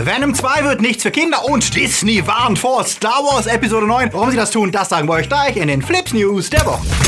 Venom 2 wird nichts für Kinder und Disney warnt vor Star Wars Episode 9. Warum sie das tun, das sagen wir euch gleich in den Flips News der Woche.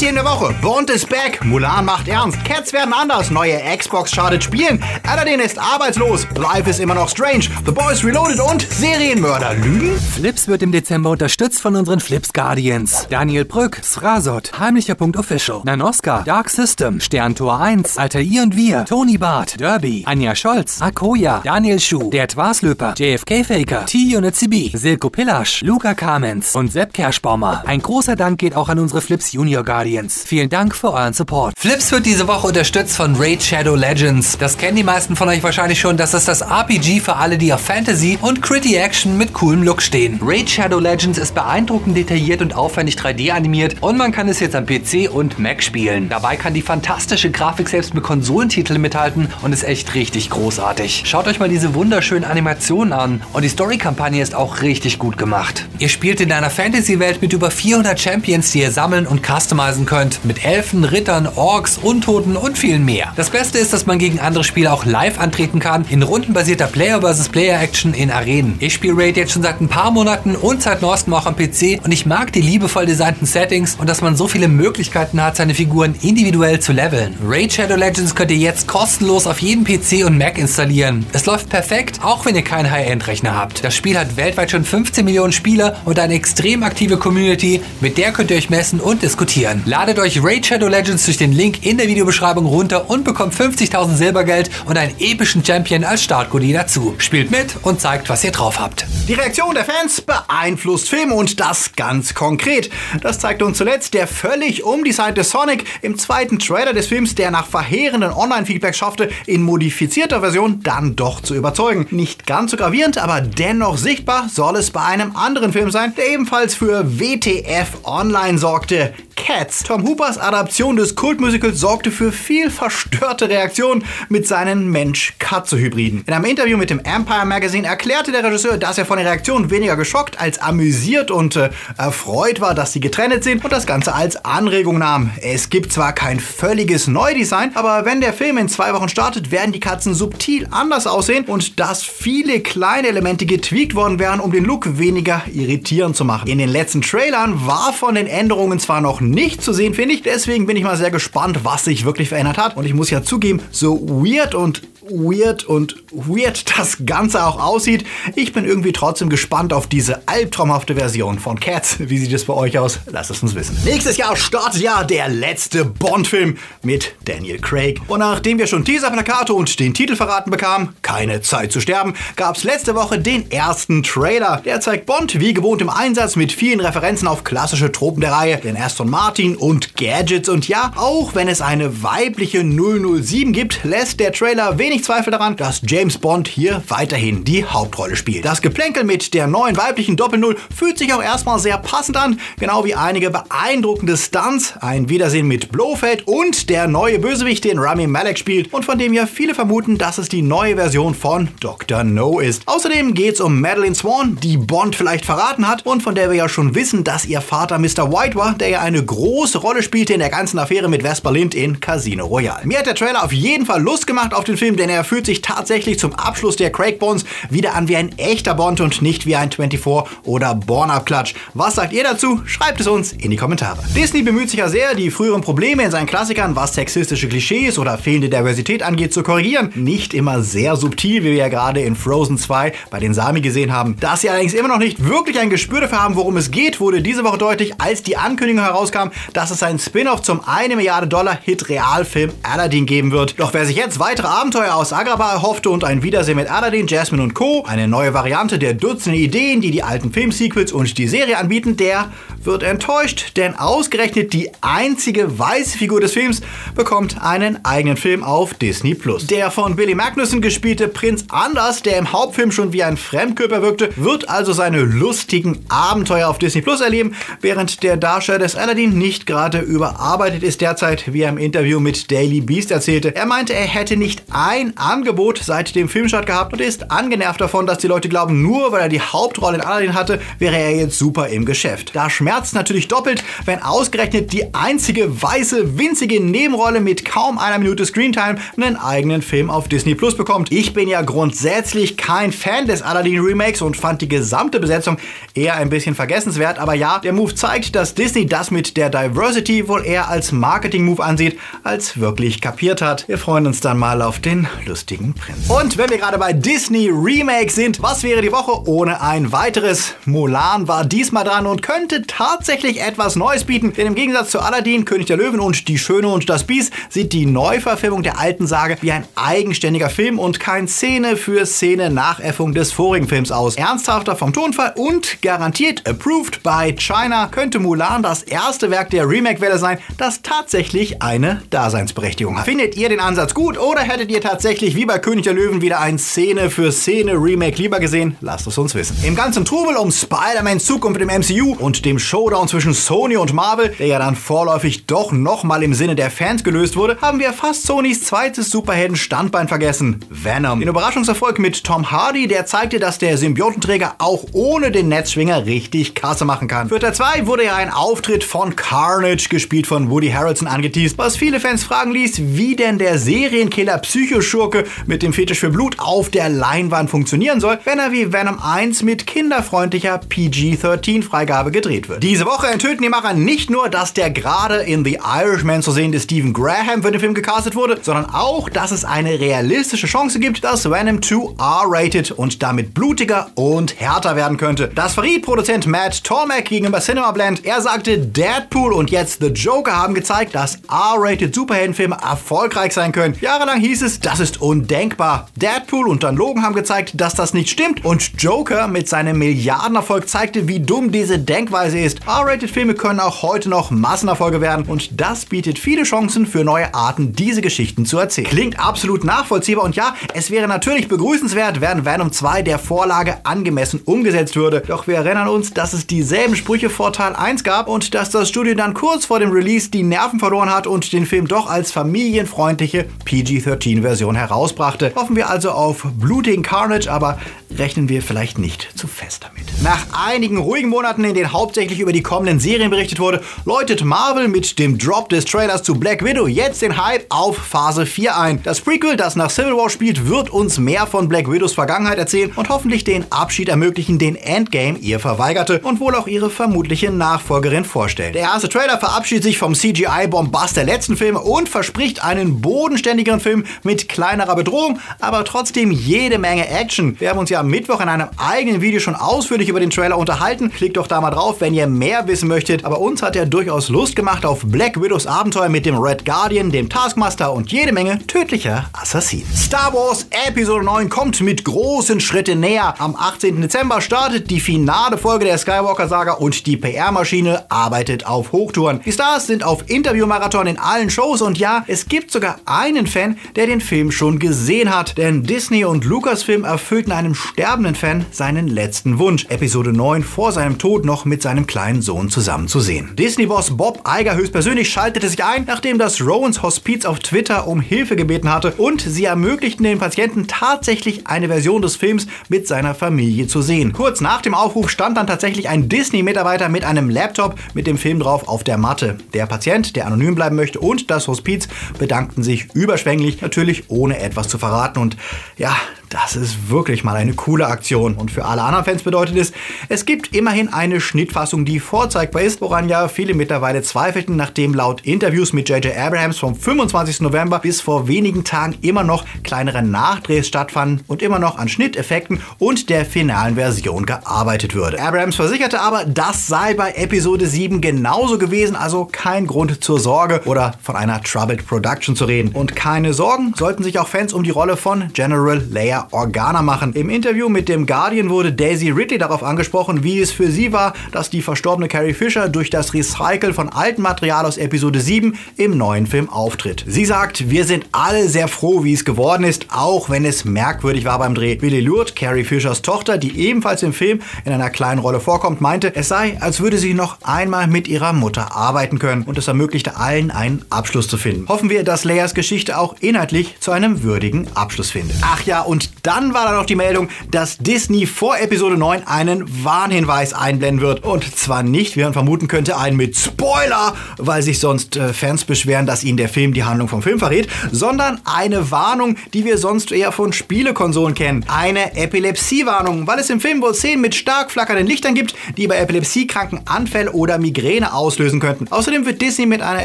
Themen der Woche. Bond ist back. Mulan macht ernst. Cats werden anders. Neue Xbox schadet Spielen. Aladdin ist arbeitslos. Life ist immer noch strange. The Boys Reloaded und Serienmörder lügen. Flips wird im Dezember unterstützt von unseren Flips Guardians. Daniel Brück, Srasot, Heimlicher Punkt Official, Nanoska, Dark System, Sterntor 1, Alter I und Wir, Tony Barth, Derby, Anja Scholz, Akoya, Daniel Schuh, Der Twaslöper, JFK Faker, T-Unit CB, Silko Pillasch, Luca Kamens und Sepp Kerschbaumer. Ein großer Dank geht auch an unsere Flips Junior Guardians. Guardians. Vielen Dank für euren Support. Flips wird diese Woche unterstützt von Raid Shadow Legends. Das kennen die meisten von euch wahrscheinlich schon. Das ist das RPG für alle, die auf Fantasy und Gritty Action mit coolem Look stehen. Raid Shadow Legends ist beeindruckend detailliert und aufwendig 3D animiert und man kann es jetzt am PC und Mac spielen. Dabei kann die fantastische Grafik selbst mit Konsolentiteln mithalten und ist echt richtig großartig. Schaut euch mal diese wunderschönen Animationen an und die Story-Kampagne ist auch richtig gut gemacht. Ihr spielt in einer Fantasy-Welt mit über 400 Champions, die ihr sammeln und customizen könnt. Mit Elfen, Rittern, Orks, Untoten und viel mehr. Das Beste ist, dass man gegen andere Spieler auch live antreten kann, in rundenbasierter Player vs. Player Action in Arenen. Ich spiele Raid jetzt schon seit ein paar Monaten und seit neuestem auch am PC und ich mag die liebevoll designten Settings und dass man so viele Möglichkeiten hat, seine Figuren individuell zu leveln. Raid Shadow Legends könnt ihr jetzt kostenlos auf jedem PC und Mac installieren. Es läuft perfekt, auch wenn ihr keinen High-End-Rechner habt. Das Spiel hat weltweit schon 15 Millionen Spieler und eine extrem aktive Community, mit der könnt ihr euch messen und diskutieren. Ladet euch Raid Shadow Legends durch den Link in der Videobeschreibung runter und bekommt 50.000 Silbergeld und einen epischen Champion als Startgoodie dazu. Spielt mit und zeigt, was ihr drauf habt. Die Reaktion der Fans beeinflusst Film und das ganz konkret. Das zeigt uns zuletzt der völlig umdesignte Sonic im zweiten Trailer des Films, der nach verheerenden Online-Feedback schaffte, in modifizierter Version dann doch zu überzeugen. Nicht ganz so gravierend, aber dennoch sichtbar soll es bei einem anderen Film sein, der ebenfalls für WTF Online sorgte. Cats. Tom Hoopers Adaption des Kultmusicals sorgte für viel verstörte Reaktionen mit seinen Mensch-Katze-Hybriden. In einem Interview mit dem Empire Magazine erklärte der Regisseur, dass er von den Reaktionen weniger geschockt als amüsiert und äh, erfreut war, dass sie getrennt sind und das Ganze als Anregung nahm. Es gibt zwar kein völliges Neudesign, aber wenn der Film in zwei Wochen startet, werden die Katzen subtil anders aussehen und dass viele kleine Elemente getweakt worden wären, um den Look weniger irritierend zu machen. In den letzten Trailern war von den Änderungen zwar noch nicht zu sehen, finde ich. Deswegen bin ich mal sehr gespannt, was sich wirklich verändert hat. Und ich muss ja zugeben, so weird und weird und weird das Ganze auch aussieht. Ich bin irgendwie trotzdem gespannt auf diese albtraumhafte Version von Cats. Wie sieht es bei euch aus? Lasst es uns wissen. Nächstes Jahr startet ja der letzte Bond-Film mit Daniel Craig. Und nachdem wir schon Teaser-Plakate und den Titel verraten bekamen, keine Zeit zu sterben, gab es letzte Woche den ersten Trailer. Der zeigt Bond wie gewohnt im Einsatz mit vielen Referenzen auf klassische Tropen der Reihe, den Aston Martin und Gadgets. Und ja, auch wenn es eine weibliche 007 gibt, lässt der Trailer wenig wenig Zweifel daran, dass James Bond hier weiterhin die Hauptrolle spielt. Das Geplänkel mit der neuen weiblichen Doppel-Null fühlt sich auch erstmal sehr passend an, genau wie einige beeindruckende Stunts, ein Wiedersehen mit Blofeld und der neue Bösewicht, den Rami Malek spielt und von dem ja viele vermuten, dass es die neue Version von Dr. No ist. Außerdem geht es um Madeline Swan, die Bond vielleicht verraten hat und von der wir ja schon wissen, dass ihr Vater Mr. White war, der ja eine große Rolle spielte in der ganzen Affäre mit Vesper Lind in Casino Royale. Mir hat der Trailer auf jeden Fall Lust gemacht auf den Film, denn er fühlt sich tatsächlich zum Abschluss der Craig Bones wieder an wie ein echter Bond und nicht wie ein 24 oder Born-Up-Klatsch. Was sagt ihr dazu? Schreibt es uns in die Kommentare. Disney bemüht sich ja sehr, die früheren Probleme in seinen Klassikern, was sexistische Klischees oder fehlende Diversität angeht, zu korrigieren. Nicht immer sehr subtil, wie wir ja gerade in Frozen 2 bei den Sami gesehen haben. Dass sie allerdings immer noch nicht wirklich ein Gespür dafür haben, worum es geht, wurde diese Woche deutlich, als die Ankündigung herauskam, dass es ein Spin-off zum 1 Milliarde Dollar Hit Realfilm Aladdin geben wird. Doch wer sich jetzt weitere Abenteuer aus Agrabah erhoffte und ein Wiedersehen mit Aladdin, Jasmine und Co., eine neue Variante der Dutzende Ideen, die die alten Filmsequels und die Serie anbieten, der wird enttäuscht, denn ausgerechnet die einzige weiße Figur des Films bekommt einen eigenen Film auf Disney Plus. Der von Billy Magnussen gespielte Prinz Anders, der im Hauptfilm schon wie ein Fremdkörper wirkte, wird also seine lustigen Abenteuer auf Disney Plus erleben, während der Darsteller des Aladdin nicht gerade überarbeitet ist derzeit, wie er im Interview mit Daily Beast erzählte. Er meinte, er hätte nicht ein kein Angebot seit dem Filmstart gehabt und ist angenervt davon, dass die Leute glauben, nur weil er die Hauptrolle in Aladdin hatte, wäre er jetzt super im Geschäft. Da schmerzt natürlich doppelt, wenn ausgerechnet die einzige weiße, winzige Nebenrolle mit kaum einer Minute Screentime einen eigenen Film auf Disney Plus bekommt. Ich bin ja grundsätzlich kein Fan des Aladdin Remakes und fand die gesamte Besetzung eher ein bisschen vergessenswert, aber ja, der Move zeigt, dass Disney das mit der Diversity wohl eher als Marketing-Move ansieht, als wirklich kapiert hat. Wir freuen uns dann mal auf den lustigen Prinz. Und wenn wir gerade bei Disney Remake sind, was wäre die Woche ohne ein weiteres? Mulan war diesmal dran und könnte tatsächlich etwas Neues bieten, denn im Gegensatz zu Aladdin, König der Löwen und Die Schöne und das Biest sieht die Neuverfilmung der alten Sage wie ein eigenständiger Film und kein Szene für Szene Nachäffung des vorigen Films aus. Ernsthafter vom Tonfall und garantiert approved by China könnte Mulan das erste Werk der Remake-Welle sein, das tatsächlich eine Daseinsberechtigung hat. Findet ihr den Ansatz gut oder hättet ihr tatsächlich wie bei König der Löwen wieder ein Szene für Szene Remake lieber gesehen? Lasst es uns wissen. Im ganzen Trubel um Spider-Mans Zukunft im MCU und dem Showdown zwischen Sony und Marvel, der ja dann vorläufig doch nochmal im Sinne der Fans gelöst wurde, haben wir fast Sonys zweites Superhelden-Standbein vergessen. Venom. Den Überraschungserfolg mit Tom Hardy, der zeigte, dass der Symbiotenträger auch ohne den Netzschwinger richtig Kasse machen kann. Für Teil 2 wurde ja ein Auftritt von Carnage, gespielt von Woody Harrelson, angeteased, was viele Fans fragen ließ, wie denn der Serienkiller Psychoschurke mit dem Fetisch für Blut auf der Leinwand funktionieren soll, wenn er wie Venom 1 mit kinderfreundlicher PG-13-Freigabe gedreht wird. Diese Woche enthüllten die Macher nicht nur, dass der gerade in The Irishman zu sehende Stephen Graham für den Film gecastet wurde, sondern auch, dass es eine realistische Chance gibt, dass Venom 2 R-rated und damit blutiger und härter werden könnte. Das verriet Produzent Matt Tolmack gegenüber Cinema Blend. Er sagte, Deadpool und jetzt The Joker haben gezeigt, dass R-rated Superheldenfilme erfolgreich sein können. Jahrelang hieß es, das ist undenkbar. Deadpool und dann Logan haben gezeigt, dass das nicht stimmt und Joker mit seinem Milliardenerfolg zeigte, wie dumm diese Denkweise ist. R-rated Filme können auch heute noch Massenerfolge werden und das bietet viele Chancen für neue Arten, diese Geschichten zu erzählen. Klingt absolut nachvollziehbar und ja, es wäre natürlich begrüßenswert, wenn Venom 2 der Vorlage angemessen umgesetzt würde. Doch wir erinnern uns, dass es dieselben Sprüche vor Teil 1 gab und dass das Studio dann kurz vor dem Release die Nerven verloren hat und den Film doch als familienfreundliche PG-13-Version herausbrachte. Hoffen wir also auf blutigen Carnage, aber rechnen wir vielleicht nicht zu fest damit. Nach einigen ruhigen Monaten, in denen hauptsächlich über die kommenden Serien berichtet wurde, läutet Marvel mit dem Drop des Trailers zu Black Widow jetzt den Hype auf Phase 4 ein. Das Prequel, das nach Civil War spielt, wird uns mehr von Black Widows Vergangenheit erzählen und hoffentlich den Abschied ermöglichen, den Endgame ihr verweigerte und wohl auch ihre vermutliche Nachfolgerin vorstellt. Der erste Trailer verabschiedet sich vom CGI-Bombast der letzten Filme und verspricht einen bodenständigeren Film mit kleinerer Bedrohung, aber trotzdem jede Menge Action. Wir haben uns ja am Mittwoch in einem eigenen Video schon ausführlich über den Trailer unterhalten. Klickt doch da mal drauf, wenn ihr mehr wissen möchtet. Aber uns hat er durchaus Lust gemacht auf Black Widows Abenteuer mit dem Red Guardian, dem Taskmaster und jede Menge tödlicher Assassinen. Star Wars Episode 9 kommt mit großen Schritten näher. Am 18. Dezember startet die finale Folge der Skywalker-Saga und die PR-Maschine arbeitet auf Hochtouren. Die Stars sind auf Interviewmarathon in allen Shows und ja, es gibt sogar einen Fan, der den Film schon gesehen hat. Denn Disney und Lucasfilm erfüllten einem sterbenden Fan seinen letzten Wunsch, Episode 9 vor seinem Tod noch mit seinem kleinen Sohn zusammen zu sehen. Disney-Boss Bob Iger höchstpersönlich schaltete sich ein, nachdem das Rowans Hospiz auf Twitter um Hilfe gebeten hatte und sie ermöglichten den Patienten tatsächlich eine Version des Films mit seiner Familie zu sehen. Kurz nach dem Aufruf stand dann tatsächlich ein Disney-Mitarbeiter mit einem Laptop mit dem Film drauf auf der Matte. Der Patient, der anonym bleiben möchte und das Hospiz bedankten sich überschwänglich, natürlich ohne etwas zu verraten. Und ja, das ist wirklich mal eine coole Aktion. Und für alle anderen Fans bedeutet es, es gibt immerhin eine Schnittfassung, die vorzeigbar ist, woran ja viele mittlerweile zweifelten, nachdem laut Interviews mit J.J. Abrahams vom 25. November bis vor wenigen Tagen immer noch kleinere Nachdrehs stattfanden und immer noch an Schnitteffekten und der finalen Version gearbeitet würde. Abrahams versicherte aber, das sei bei Episode 7 genauso gewesen, also kein Grund zur Sorge oder von einer Troubled Production zu reden. Und keine Sorgen sollten sich auch Fans um die Rolle von General Leia Jennifer Organa machen. Im Interview mit dem Guardian wurde Daisy Ridley darauf angesprochen, wie es für sie war, dass die verstorbene Carrie Fisher durch das Recycle von altem Material aus Episode 7 im neuen Film auftritt. Sie sagt, wir sind alle sehr froh, wie es geworden ist, auch wenn es merkwürdig war beim Dreh. Billy Lourdes, Carrie Fishers Tochter, die ebenfalls im Film in einer kleinen Rolle vorkommt, meinte, es sei, als würde sie noch einmal mit ihrer Mutter arbeiten können und es ermöglichte allen einen Abschluss zu finden. Hoffen wir, dass Leias Geschichte auch inhaltlich zu einem würdigen Abschluss findet. Ach ja, und dann war da noch die Meldung, dass Disney vor Episode 9 einen Warnhinweis einblenden wird. Und zwar nicht, wie man vermuten könnte, einen mit Spoiler, weil sich sonst äh, Fans beschweren, dass ihnen der Film die Handlung vom Film verrät, sondern eine Warnung, die wir sonst eher von Spielekonsolen kennen. Eine Epilepsiewarnung, weil es im Film wohl Szenen mit stark flackernden Lichtern gibt, die bei Epilepsiekranken Anfälle oder Migräne auslösen könnten. Außerdem wird Disney mit einer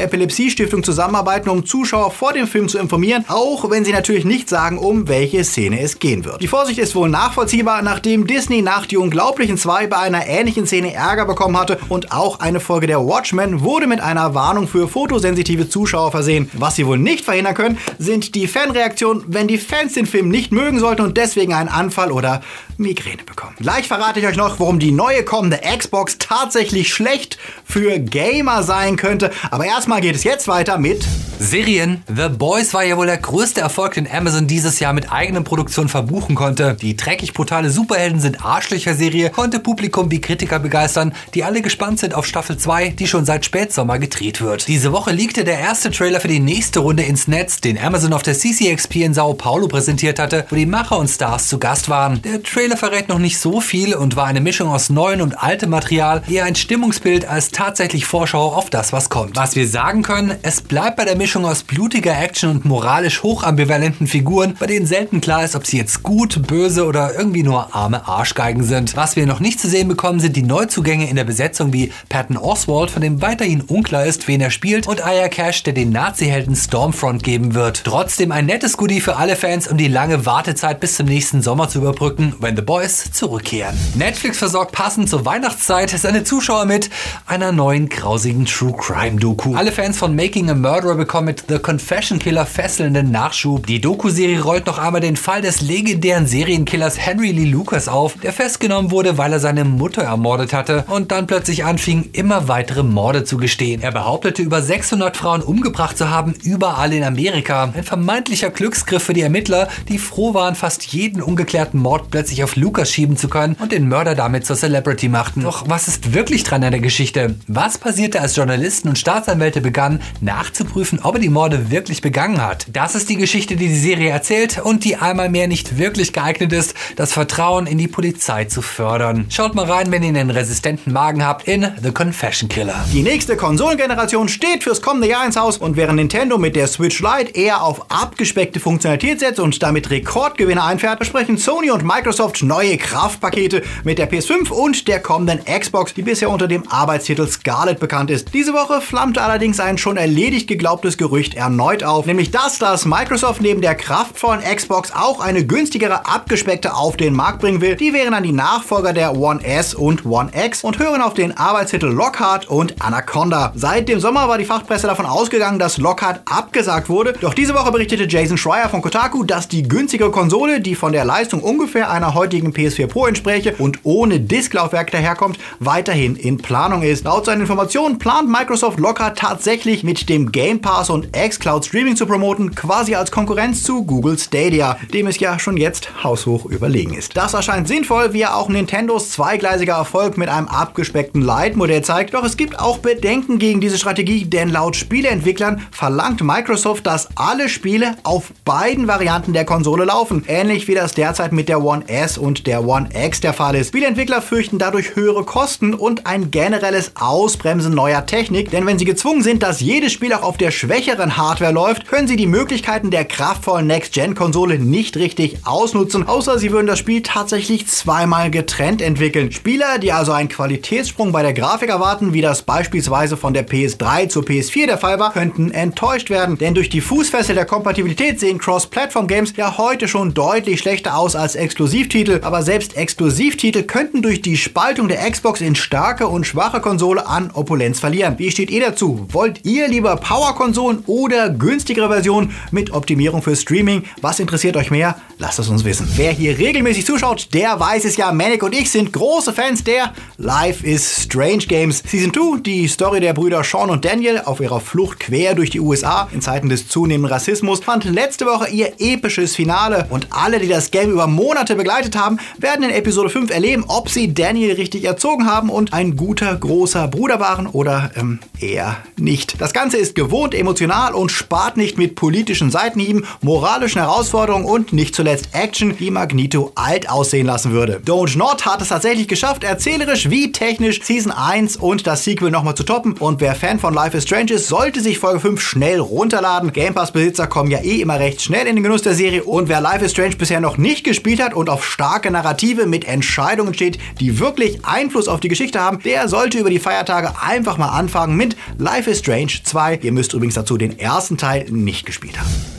Epilepsiestiftung zusammenarbeiten, um Zuschauer vor dem Film zu informieren, auch wenn sie natürlich nicht sagen, um welche Szene es gehen wird. Die Vorsicht ist wohl nachvollziehbar, nachdem Disney nach Die Unglaublichen 2 bei einer ähnlichen Szene Ärger bekommen hatte und auch eine Folge der Watchmen wurde mit einer Warnung für fotosensitive Zuschauer versehen. Was sie wohl nicht verhindern können, sind die Fanreaktionen, wenn die Fans den Film nicht mögen sollten und deswegen einen Anfall oder Migräne bekommen. Gleich verrate ich euch noch, warum die neue kommende Xbox tatsächlich schlecht für Gamer sein könnte. Aber erstmal geht es jetzt weiter mit Serien. The Boys war ja wohl der größte Erfolg, den Amazon dieses Jahr mit eigenen Produktionen verbuchen konnte. Die dreckig brutale Superhelden sind Arschlöcher-Serie konnte Publikum wie Kritiker begeistern, die alle gespannt sind auf Staffel 2, die schon seit Spätsommer gedreht wird. Diese Woche liegte der erste Trailer für die nächste Runde ins Netz, den Amazon auf der CCXP in Sao Paulo präsentiert hatte, wo die Macher und Stars zu Gast waren. Der Trailer verrät noch nicht so viel und war eine Mischung aus neuem und altem Material, eher ein Stimmungsbild als tatsächlich Vorschau auf das, was kommt. Was wir sagen können, es bleibt bei der Mischung aus blutiger Action und moralisch hochambivalenten Figuren, bei denen selten klar ist, ob sie jetzt gut, böse oder irgendwie nur arme Arschgeigen sind. Was wir noch nicht zu sehen bekommen, sind die Neuzugänge in der Besetzung wie Patton Oswald, von dem weiterhin unklar ist, wen er spielt, und Aya Cash, der den Nazi-Helden Stormfront geben wird. Trotzdem ein nettes Goodie für alle Fans, um die lange Wartezeit bis zum nächsten Sommer zu überbrücken, wenn The Boys zurückkehren. Netflix versorgt passend zur Weihnachtszeit seine Zuschauer mit einer neuen grausigen True Crime Doku. Alle Fans von Making a Murderer bekommen mit The Confession Killer fesselnden Nachschub. Die Doku-Serie rollt noch einmal den Fall des legendären Serienkillers Henry Lee Lucas auf, der festgenommen wurde, weil er seine Mutter ermordet hatte und dann plötzlich anfing, immer weitere Morde zu gestehen. Er behauptete, über 600 Frauen umgebracht zu haben, überall in Amerika. Ein vermeintlicher Glücksgriff für die Ermittler, die froh waren, fast jeden ungeklärten Mord plötzlich auf Lucas schieben zu können und den Mörder damit zur Celebrity machten. Doch was ist wirklich dran an der Geschichte? Was passierte, als Journalisten und Staatsanwälte begannen, nachzuprüfen, ob er die Morde wirklich begangen hat? Das ist die Geschichte, die die Serie erzählt und die einmal mehr nicht wirklich geeignet ist, das Vertrauen in die Polizei zu fördern. Schaut mal rein, wenn ihr einen resistenten Magen habt, in The Confession Killer. Die nächste Konsolengeneration steht fürs kommende Jahr ins Haus und während Nintendo mit der Switch Lite eher auf abgespeckte Funktionalität setzt und damit Rekordgewinne einfährt, besprechen Sony und Microsoft neue Kraftpakete mit der PS5 und der kommenden Xbox, die bisher unter dem Arbeitstitel Scarlet bekannt ist. Diese Woche flammte allerdings ein schon erledigt geglaubtes Gerücht erneut auf, nämlich das, dass Microsoft neben der kraftvollen Xbox auch eine günstigere abgespeckte auf den Markt bringen will. Die wären dann die Nachfolger der One S und One X und hören auf den Arbeitstitel Lockhart und Anaconda. Seit dem Sommer war die Fachpresse davon ausgegangen, dass Lockhart abgesagt wurde. Doch diese Woche berichtete Jason Schreier von Kotaku, dass die günstigere Konsole, die von der Leistung ungefähr einer heutigen PS4 Pro entspräche und ohne Disklaufwerk daherkommt, weiterhin in Planung ist. Laut seinen Informationen plant Microsoft Lockhart tatsächlich mit dem Game Pass und xCloud Streaming zu promoten, quasi als Konkurrenz zu Google Stadia, dem es ja schon jetzt haushoch überlegen ist. Das erscheint sinnvoll, wie ja auch Nintendos zweigleisiger Erfolg mit einem abgespeckten Lite-Modell zeigt. Doch es gibt auch Bedenken gegen diese Strategie, denn laut Spieleentwicklern verlangt Microsoft, dass alle Spiele auf beiden Varianten der Konsole laufen. Ähnlich wie das derzeit mit der One S und der One X der Fall ist. Spieleentwickler fürchten dadurch höhere Kosten und ein generelles Ausbremsen neuer Technik, denn wenn sie gezwungen sind, dass jedes Spiel auch auf der schwächeren Hardware läuft, können sie die Möglichkeiten der kraftvollen Next-Gen-Konsole nicht richtig ausnutzen, außer sie würden das Spiel tatsächlich zweimal getrennt entwickeln. Spieler, die also einen Qualitätssprung bei der Grafik erwarten, wie das beispielsweise von der PS3 zur PS4 der Fall war, könnten enttäuscht werden, denn durch die Fußfessel der Kompatibilität sehen Cross-Platform-Games ja heute schon deutlich schlechter aus als Exklusivtitel, aber selbst Exklusivtitel könnten durch die Spaltung der Xbox in starke und schwache Konsole an Opulenz verlieren. Wie steht ihr dazu? Wollt ihr lieber Power-Konsole Konsolen oder günstigere Versionen mit Optimierung für Streaming. Was interessiert euch mehr? Lasst es uns wissen. Wer hier regelmäßig zuschaut, der weiß es ja. Manic und ich sind große Fans der Life is Strange Games Season 2. Die Story der Brüder Sean und Daniel auf ihrer Flucht quer durch die USA in Zeiten des zunehmenden Rassismus fand letzte Woche ihr episches Finale. Und alle, die das Game über Monate begleitet haben, werden in Episode 5 erleben, ob sie Daniel richtig erzogen haben und ein guter, großer Bruder waren oder ähm, eher nicht. Das Ganze ist gewohnt emotional und spart nicht mit politischen Seitenhieben, moralischen Herausforderungen und nicht zuletzt Action, die Magneto alt aussehen lassen würde. Don't Not hat es tatsächlich geschafft, erzählerisch wie technisch Season 1 und das Sequel nochmal zu toppen. Und wer Fan von Life is Strange ist, sollte sich Folge 5 schnell runterladen. Game Pass-Besitzer kommen ja eh immer recht schnell in den Genuss der Serie. Und wer Life is Strange bisher noch nicht gespielt hat und auf starke Narrative mit Entscheidungen steht, die wirklich Einfluss auf die Geschichte haben, der sollte über die Feiertage einfach mal anfangen mit Life is Strange 2. Ihr müsst übrigens dazu den ersten Teil nicht gespielt haben.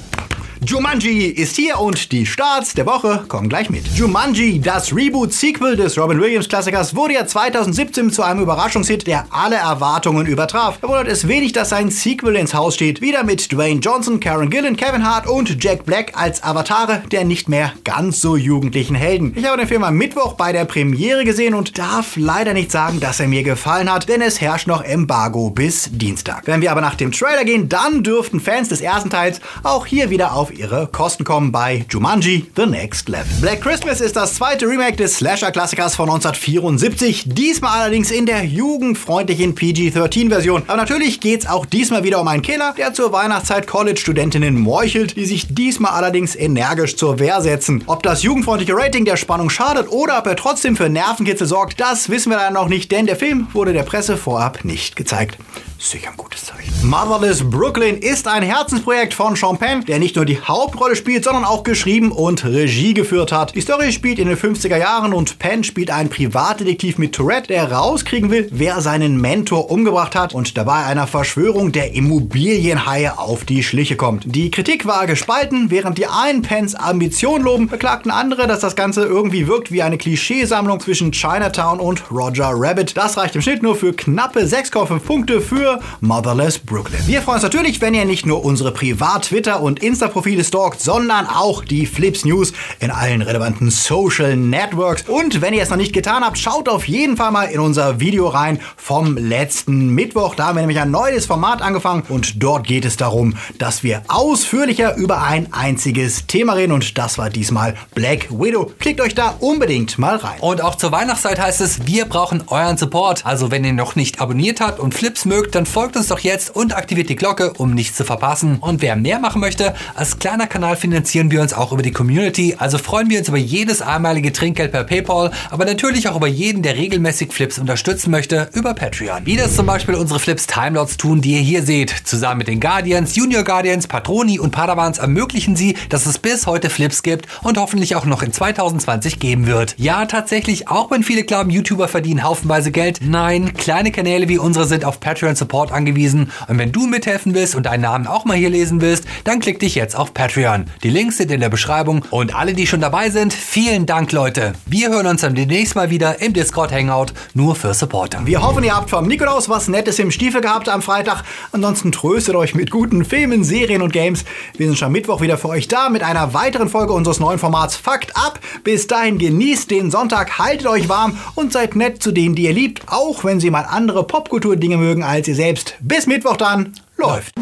Jumanji ist hier und die Starts der Woche kommen gleich mit. Jumanji, das Reboot-Sequel des Robin Williams-Klassikers, wurde ja 2017 zu einem Überraschungshit, der alle Erwartungen übertraf. Da wundert es wenig, dass sein Sequel ins Haus steht. Wieder mit Dwayne Johnson, Karen Gillan, Kevin Hart und Jack Black als Avatare der nicht mehr ganz so jugendlichen Helden. Ich habe den Film am Mittwoch bei der Premiere gesehen und darf leider nicht sagen, dass er mir gefallen hat, denn es herrscht noch Embargo bis Dienstag. Wenn wir aber nach dem Trailer gehen, dann dürften Fans des ersten Teils auch hier wieder auf ihre Kosten kommen bei Jumanji The Next Level. Black Christmas ist das zweite Remake des Slasher-Klassikers von 1974, diesmal allerdings in der jugendfreundlichen PG-13-Version. Aber natürlich geht es auch diesmal wieder um einen Killer, der zur Weihnachtszeit College-Studentinnen meuchelt, die sich diesmal allerdings energisch zur Wehr setzen. Ob das jugendfreundliche Rating der Spannung schadet oder ob er trotzdem für Nervenkitzel sorgt, das wissen wir leider noch nicht, denn der Film wurde der Presse vorab nicht gezeigt. Sicher ein gutes Zeichen. Motherless Brooklyn ist ein Herzensprojekt von Sean Penn, der nicht nur die Hauptrolle spielt, sondern auch geschrieben und Regie geführt hat. Die Story spielt in den 50er Jahren und Penn spielt einen Privatdetektiv mit Tourette, der rauskriegen will, wer seinen Mentor umgebracht hat und dabei einer Verschwörung der Immobilienhaie auf die Schliche kommt. Die Kritik war gespalten, während die einen Penns Ambition loben, beklagten andere, dass das Ganze irgendwie wirkt wie eine Klischeesammlung zwischen Chinatown und Roger Rabbit. Das reicht im Schnitt nur für knappe 6,5 Punkte für für Motherless Brooklyn. Wir freuen uns natürlich, wenn ihr nicht nur unsere Privat-Twitter- und Insta-Profile stalkt, sondern auch die Flips News in allen relevanten Social Networks. Und wenn ihr es noch nicht getan habt, schaut auf jeden Fall mal in unser Video rein vom letzten Mittwoch. Da haben wir nämlich ein neues Format angefangen und dort geht es darum, dass wir ausführlicher über ein einziges Thema reden und das war diesmal Black Widow. Klickt euch da unbedingt mal rein. Und auch zur Weihnachtszeit heißt es, wir brauchen euren Support. Also wenn ihr noch nicht abonniert habt und Flips mögt, dann folgt uns doch jetzt und aktiviert die Glocke, um nichts zu verpassen. Und wer mehr machen möchte, als kleiner Kanal finanzieren wir uns auch über die Community, also freuen wir uns über jedes einmalige Trinkgeld per PayPal, aber natürlich auch über jeden, der regelmäßig Flips unterstützen möchte, über Patreon. Wie das zum Beispiel unsere Flips Timelots tun, die ihr hier seht. Zusammen mit den Guardians, Junior Guardians, Patroni und Padawans ermöglichen sie, dass es bis heute Flips gibt und hoffentlich auch noch in 2020 geben wird. Ja, tatsächlich, auch wenn viele glauben, YouTuber verdienen haufenweise Geld. Nein, kleine Kanäle wie unsere sind auf Patreon zu Support angewiesen. Und wenn du mithelfen willst und deinen Namen auch mal hier lesen willst, dann klick dich jetzt auf Patreon. Die Links sind in der Beschreibung. Und alle, die schon dabei sind, vielen Dank, Leute. Wir hören uns dann demnächst mal wieder im Discord Hangout, nur für Supporter. Wir hoffen, ihr habt vom Nikolaus was Nettes im Stiefel gehabt am Freitag. Ansonsten tröstet euch mit guten Filmen, Serien und Games. Wir sind schon Mittwoch wieder für euch da mit einer weiteren Folge unseres neuen Formats Fakt ab. Bis dahin genießt den Sonntag, haltet euch warm und seid nett zu denen, die ihr liebt, auch wenn sie mal andere Popkultur-Dinge mögen als ihr selbst. Bis Mittwoch dann. Läuft.